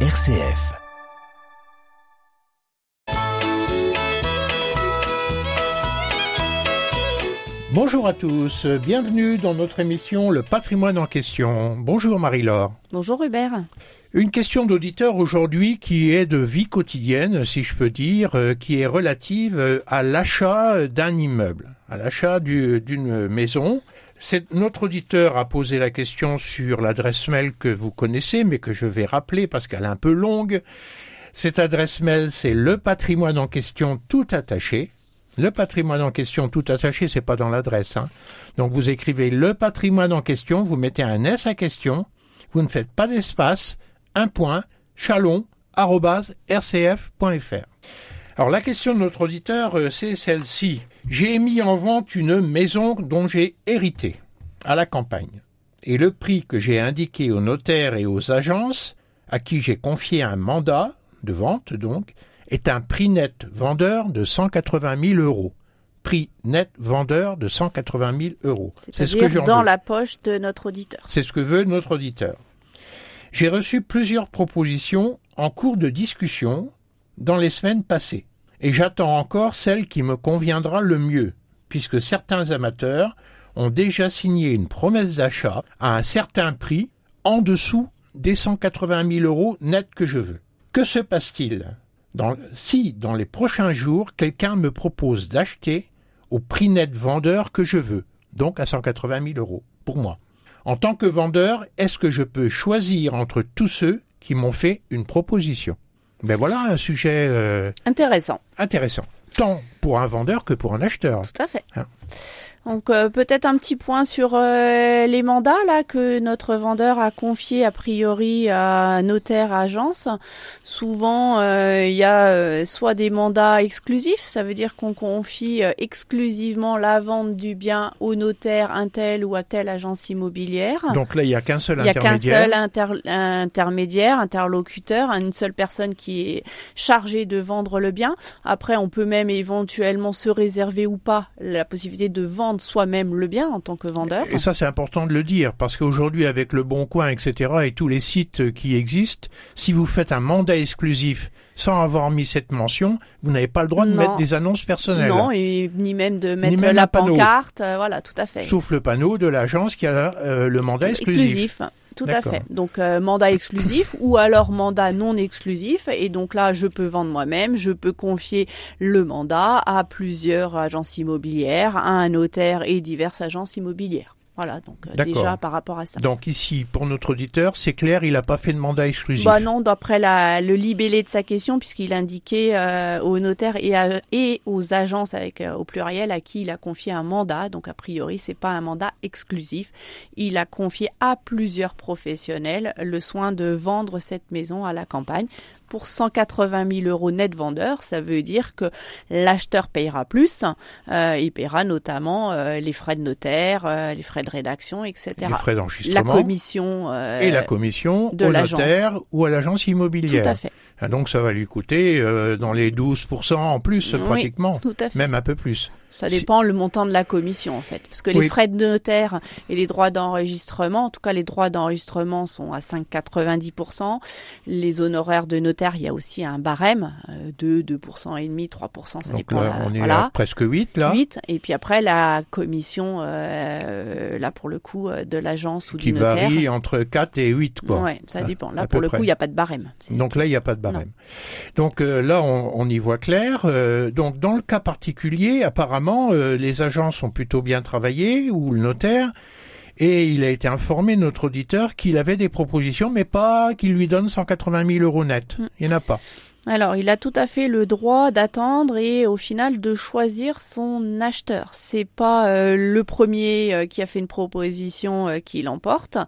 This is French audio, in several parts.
RCF. Bonjour à tous, bienvenue dans notre émission Le patrimoine en question. Bonjour Marie-Laure. Bonjour Hubert. Une question d'auditeur aujourd'hui qui est de vie quotidienne, si je peux dire, euh, qui est relative euh, à l'achat d'un immeuble, à l'achat du- d'une maison. Notre auditeur a posé la question sur l'adresse mail que vous connaissez, mais que je vais rappeler parce qu'elle est un peu longue. Cette adresse mail, c'est le patrimoine en question tout attaché. Le patrimoine en question tout attaché, c'est pas dans l'adresse. Hein. Donc vous écrivez le patrimoine en question, vous mettez un S à question, vous ne faites pas d'espace, un point, chalon, rcf.fr. Alors la question de notre auditeur, euh, c'est celle-ci. J'ai mis en vente une maison dont j'ai hérité à la campagne. Et le prix que j'ai indiqué aux notaires et aux agences, à qui j'ai confié un mandat de vente donc, est un prix net vendeur de 180 000 euros. Prix net vendeur de 180 000 euros. C'est ce que j'en dans veux. la poche de notre auditeur. C'est ce que veut notre auditeur. J'ai reçu plusieurs propositions en cours de discussion dans les semaines passées. Et j'attends encore celle qui me conviendra le mieux, puisque certains amateurs ont déjà signé une promesse d'achat à un certain prix en dessous des 180 000 euros net que je veux. Que se passe-t-il? Si, dans les prochains jours, quelqu'un me propose d'acheter au prix net vendeur que je veux, donc à 180 000 euros, pour moi en tant que vendeur, est-ce que je peux choisir entre tous ceux qui m'ont fait une proposition? Ben voilà un sujet euh, Intéressant, intéressant, tant pour un vendeur que pour un acheteur. tout à fait. Hein. Donc euh, peut-être un petit point sur euh, les mandats là que notre vendeur a confié a priori à notaire à agence. Souvent euh, il y a soit des mandats exclusifs, ça veut dire qu'on confie exclusivement la vente du bien au notaire un tel ou à telle agence immobilière. Donc là, il n'y a qu'un seul Il n'y a qu'un intermédiaire. seul inter- intermédiaire, interlocuteur, une seule personne qui est chargée de vendre le bien. Après, on peut même éventuellement se réserver ou pas la possibilité de vendre soi-même le bien en tant que vendeur. Et ça, c'est important de le dire, parce qu'aujourd'hui, avec le Bon Coin, etc., et tous les sites qui existent, si vous faites un mandat exclusif sans avoir mis cette mention, vous n'avez pas le droit de Non. mettre des annonces personnelles. Non, et ni même de mettre même la pancarte. euh, Voilà, tout à fait. Sauf le panneau de l'agence qui a euh, le mandat exclusif. Tout à fait. Donc euh, mandat exclusif ou alors mandat non exclusif. Et donc là, je peux vendre moi-même, je peux confier le mandat à plusieurs agences immobilières, à un notaire et diverses agences immobilières. Voilà, donc euh, déjà par rapport à ça. Donc ici, pour notre auditeur, c'est clair, il n'a pas fait de mandat exclusif. Bah non, d'après le libellé de sa question, puisqu'il indiquait euh, aux notaires et, à- et aux agences avec euh, au pluriel à qui il a confié un mandat. Donc a priori, c'est pas un mandat exclusif. Il a confié à plusieurs professionnels le soin de vendre cette maison à la campagne pour 180 000 euros net vendeur. Ça veut dire que l'acheteur payera plus. Euh, il paiera notamment euh, les frais de notaire, euh, les frais de rédaction, etc. les frais La d'enregistrement. commission euh, et la commission de au notaire ou à l'agence tout immobilière. à fait. Ah, Donc ça va lui coûter euh, dans les 12% en plus Oui. pratiquement, Tout à fait. même un peu plus. Ça Si- dépend le montant de la commission en fait, parce que les Oui. frais de notaire et les droits d'enregistrement, en tout cas les droits d'enregistrement sont à 5,90%. Les honoraires de notaire, il y a aussi un barème euh, de 2% et demi, 3%, ça Donc dépend. là, on est voilà. à presque 8 là, 8 et puis après la commission euh, là pour le coup euh, de l'agence ou qui du notaire. varie entre 4 et 8 quoi. Ouais, ça à- dépend. Là à pour le près. coup, il n'y a pas de barème. Ça. Donc là, il n'y a pas de barème. Donc euh, là, on, on y voit clair. Euh, donc dans le cas particulier, apparemment, euh, les agences ont plutôt bien travaillé, ou le notaire, et il a été informé, notre auditeur, qu'il avait des propositions, mais pas qu'il lui donne 180 000 euros net. Mm. Il n'y en a pas. Alors, il a tout à fait le droit d'attendre et au final de choisir son acheteur. C'est pas euh, le premier euh, qui a fait une proposition euh, qui l'emporte.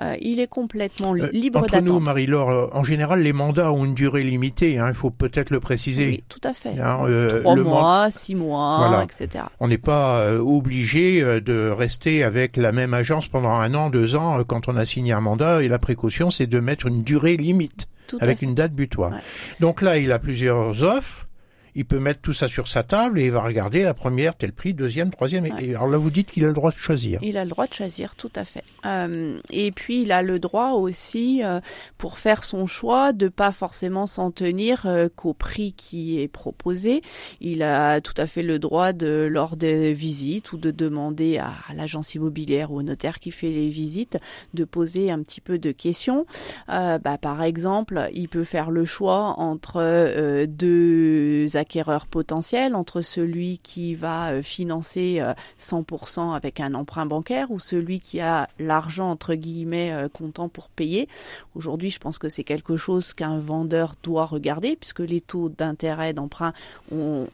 Euh, il est complètement Euh, libre Entre nous, d'attendre. Marie-Laure, euh, en général, les mandats ont une durée limitée. hein, il faut peut-être le préciser. Oui, tout à fait. Hein, euh, Trois man- mois, six mois, Voilà. etc. On n'est pas euh, obligé euh, de rester avec la même agence pendant un an, deux ans euh, quand on a signé un mandat. Et la précaution, c'est de mettre une durée limite Tout avec une date butoir. Ouais. Donc là, il a plusieurs offres. Il peut mettre tout ça sur sa table et il va regarder la première, tel prix, deuxième, troisième. Et alors là, vous dites qu'il a le droit de choisir. Il a le droit de choisir, tout à fait. Euh, et puis, il a le droit aussi, euh, pour faire son choix, de pas forcément s'en tenir euh, qu'au prix qui est proposé. Il a tout à fait le droit de, lors des visites ou de demander à, l'agence immobilière ou au notaire qui fait les visites, de poser un petit peu de questions. bah, par exemple, il peut faire le choix entre deux acquéreurs potentiels entre celui qui va euh, financer 100% euh, avec un emprunt bancaire ou celui qui a l'argent entre guillemets euh, comptant pour payer. Aujourd'hui, je pense que c'est quelque chose qu'un vendeur doit regarder puisque les taux d'intérêt d'emprunt ont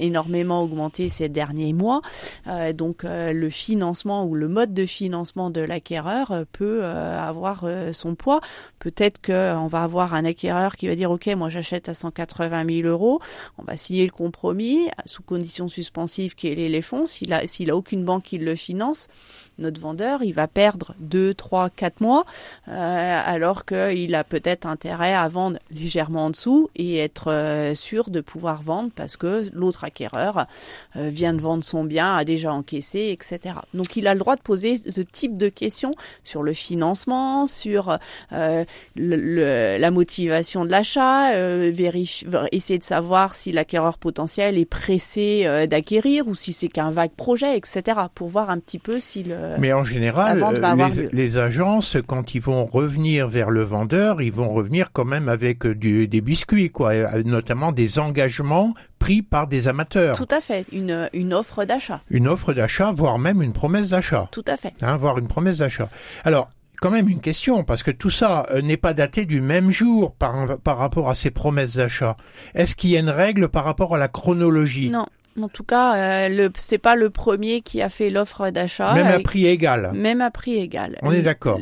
énormément augmenté ces derniers mois. Euh, donc euh, le financement ou le mode de financement de l'acquéreur euh, peut avoir son poids. Peut-être qu'on va avoir un acquéreur qui va dire ok moi j'achète à 180 000 euros, on va signer le compromis sous conditions suspensives qui est les fonds. S'il a s'il a aucune banque qui le finance, notre vendeur il va perdre 2, 3, 4 mois alors qu'il a peut-être intérêt à vendre légèrement en dessous et être sûr de pouvoir vendre parce que l'autre acquéreur euh, vient de vendre son bien, a déjà encaissé, etc. Donc il a le droit de poser ce type de questions sur le financement, sur euh, la motivation de l'achat, euh, essayer de savoir si l'acquéreur potentiel est pressé d'acquérir ou si c'est qu'un vague projet, etc. Pour voir un petit peu si le mais en général les, les, agences quand ils vont revenir vers le vendeur, ils vont revenir quand même avec du, des biscuits quoi, notamment des engagements pris par des amateurs. Tout à fait, une, une offre d'achat. Une offre d'achat, voire même une promesse d'achat. Tout à fait. Hein, voire une promesse d'achat. Alors, quand même une question, parce que tout ça euh, n'est pas daté du même jour par, par rapport à ces promesses d'achat. Est-ce qu'il y a une règle par rapport à la chronologie? Non. En tout cas, euh, c'est pas le premier qui a fait l'offre d'achat. Même à prix égal. Même à prix égal. On est d'accord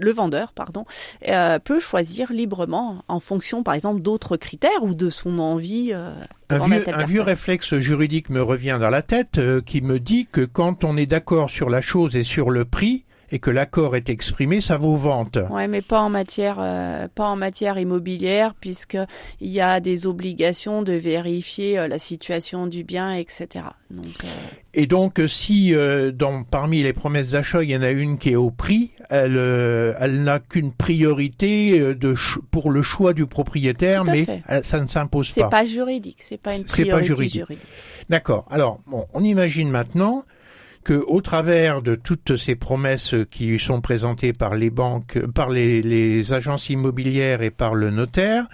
le vendeur, pardon, euh, peut choisir librement en fonction, par exemple, d'autres critères ou de son envie. Euh, un, vieux, un vieux, réflexe juridique me revient dans la tête euh, qui me dit que quand on est d'accord sur la chose et sur le prix, et que l'accord est exprimé, ça vaut vente. Ouais, mais pas en matière, euh, pas en matière immobilière, puisque il y a des obligations de vérifier euh, la situation du bien, etc. Donc, euh, Et donc, si dans, parmi les promesses d'achat, il y en a une qui est au prix, elle, elle n'a qu'une priorité de pour le choix du propriétaire, mais ça ne s'impose pas. C'est pas juridique, c'est pas une priorité pas juridique. juridique. D'accord. Alors, bon, on imagine maintenant que au travers de toutes ces promesses qui sont présentées par les banques, par les, agences immobilières et par le notaire,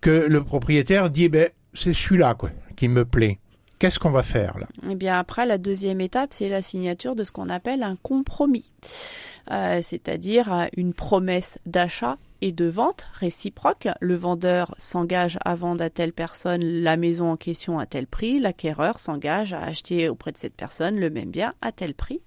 que le propriétaire dit ben c'est celui-là qui me plaît. Qu'est-ce qu'on va faire là? Eh bien après la deuxième étape, c'est la signature de ce qu'on appelle un compromis, euh, c'est-à-dire une promesse d'achat et de vente réciproque. Le vendeur s'engage à vendre à telle personne la maison en question à tel prix, l'acquéreur s'engage à acheter auprès de cette personne le même bien à tel prix.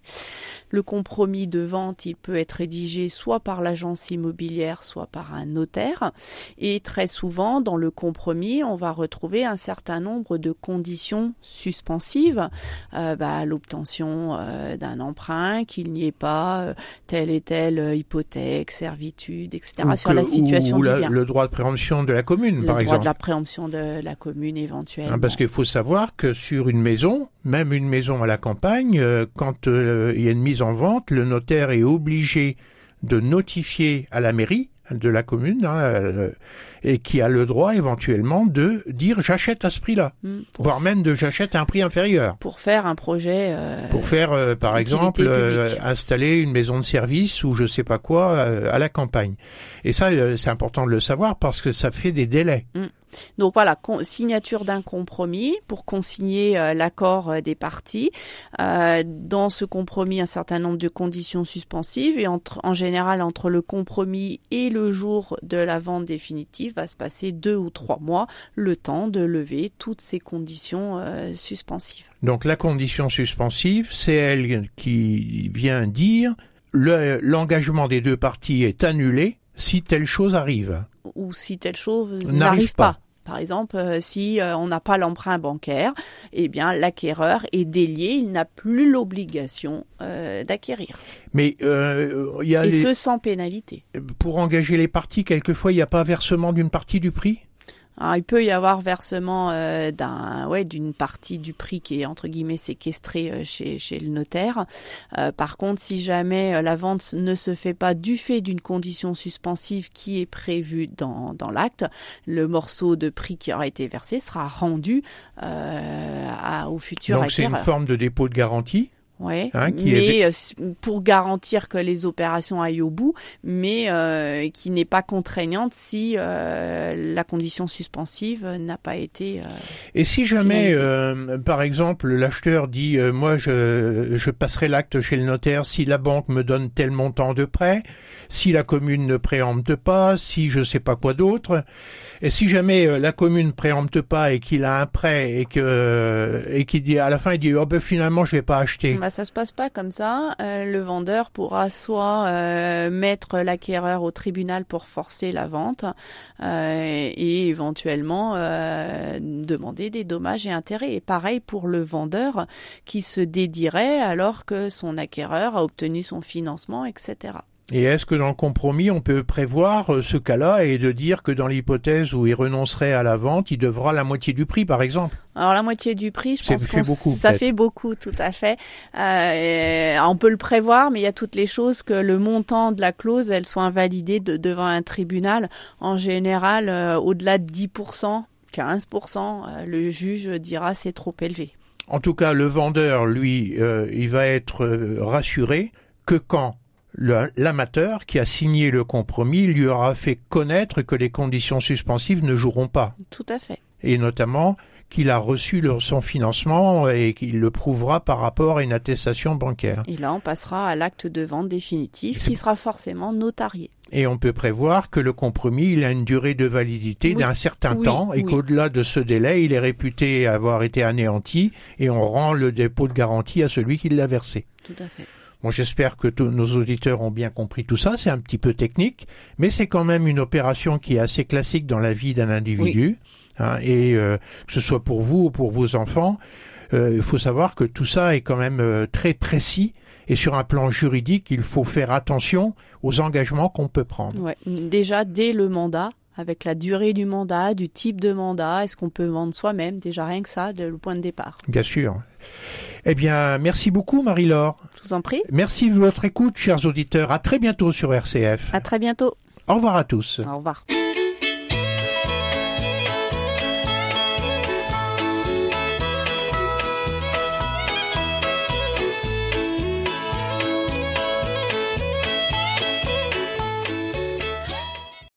Le compromis de vente, il peut être rédigé soit par l'agence immobilière, soit par un notaire. Et très souvent, dans le compromis, on va retrouver un certain nombre de conditions suspensives, euh, bah, l'obtention euh, d'un emprunt, qu'il n'y ait pas euh, telle et telle hypothèque, servitude, etc sur la situation ou du bien. Le droit de préemption de la commune, par exemple. Le droit de la préemption de la commune éventuellement. Hein, parce qu'il faut savoir que sur une maison, même une maison à la campagne, euh, quand euh, il y a une mise en vente, le notaire est obligé de notifier à la mairie de la commune hein, euh, et qui a le droit éventuellement de dire j'achète à ce prix-là, hmm, voire même de j'achète à un prix inférieur. Pour faire un projet. Euh, pour faire euh, par exemple installer une maison de service ou je sais pas quoi à la campagne. Et ça c'est important de le savoir parce que ça fait des délais. Hmm. Donc voilà, signature d'un compromis pour consigner euh, l'accord euh, des parties. Euh, dans ce compromis, un certain nombre de conditions suspensives et en général entre le compromis et le jour de la vente définitive va se passer deux ou trois mois, le temps de lever toutes ces conditions suspensives. Donc la condition suspensive, c'est elle qui vient dire l'engagement des deux parties est annulé si telle chose arrive ou si telle chose n'arrive pas. Par exemple, euh, si euh, on n'a pas l'emprunt bancaire, eh bien l'acquéreur est délié, il n'a plus l'obligation euh, d'acquérir. Mais il y a et ce sans pénalité. Pour engager les parties, quelquefois il n'y a pas versement d'une partie du prix? Alors, il peut y avoir versement euh, d'un, ouais, d'une partie du prix qui est entre guillemets séquestré euh, chez, chez le notaire. Euh, par contre, si jamais la vente ne se fait pas du fait d'une condition suspensive qui est prévue dans, dans l'acte, le morceau de prix qui aura été versé sera rendu à, au futur Donc c'est une forme de dépôt de garantie? Ouais, hein, mais euh, pour garantir que les opérations aillent au bout, mais euh, qui n'est pas contraignante si euh, la condition suspensive n'a pas été. Et si jamais, par exemple, l'acheteur dit, moi, je, je passerai l'acte chez le notaire si la banque me donne tel montant de prêt, si la commune ne préempte pas, si je sais pas quoi d'autre, et si jamais la commune préempte pas et qu'il a un prêt et que et qu'il dit à la fin il dit oh ben finalement je vais pas acheter. Bah, ça se passe pas comme ça. Euh, le vendeur pourra soit euh, mettre l'acquéreur au tribunal pour forcer la vente euh, et éventuellement demander des dommages et intérêts. Et pareil pour le vendeur qui se dédierait alors que son acquéreur a obtenu son financement, etc. Et est-ce que dans le compromis, on peut prévoir euh, ce cas-là et de dire que dans l'hypothèse où il renoncerait à la vente, il devra la moitié du prix, par exemple? Alors la moitié du prix, je pense que ça fait beaucoup, tout à fait. Euh, on peut le prévoir, mais il y a toutes les choses que le montant de la clause, elle soit invalidée devant un tribunal. En général, euh, au-delà de 10%, 15%, le juge dira c'est trop élevé. En tout cas, le vendeur, lui, il va être rassuré que quand l'amateur qui a signé le compromis lui aura fait connaître que les conditions suspensives ne joueront pas. Tout à fait. Et notamment qu'il a reçu son financement et qu'il le prouvera par rapport à une attestation bancaire. Et là, on passera à l'acte de vente définitif qui sera forcément notarié. Et on peut prévoir que le compromis, il a une durée de validité d'un certain temps et qu'au-delà de ce délai, il est réputé avoir été anéanti et on rend le dépôt de garantie à celui qui l'a versé. Tout à fait. Bon, j'espère que tous nos auditeurs ont bien compris tout ça. C'est un petit peu technique, mais c'est quand même une opération qui est assez classique dans la vie d'un individu. Hein, et euh, que ce soit pour vous ou pour vos enfants, euh, il faut savoir que tout ça est quand même euh, très précis. Et sur un plan juridique, il faut faire attention aux engagements qu'on peut prendre. Ouais. Déjà, dès le mandat, avec la durée du mandat, du type de mandat, est-ce qu'on peut vendre soi-même? Déjà rien que ça, le point de départ. Bien sûr. Eh bien, merci beaucoup Marie-Laure. Je vous en prie. Merci de votre écoute, chers auditeurs. À très bientôt sur RCF. À très bientôt. Au revoir à tous. Au revoir.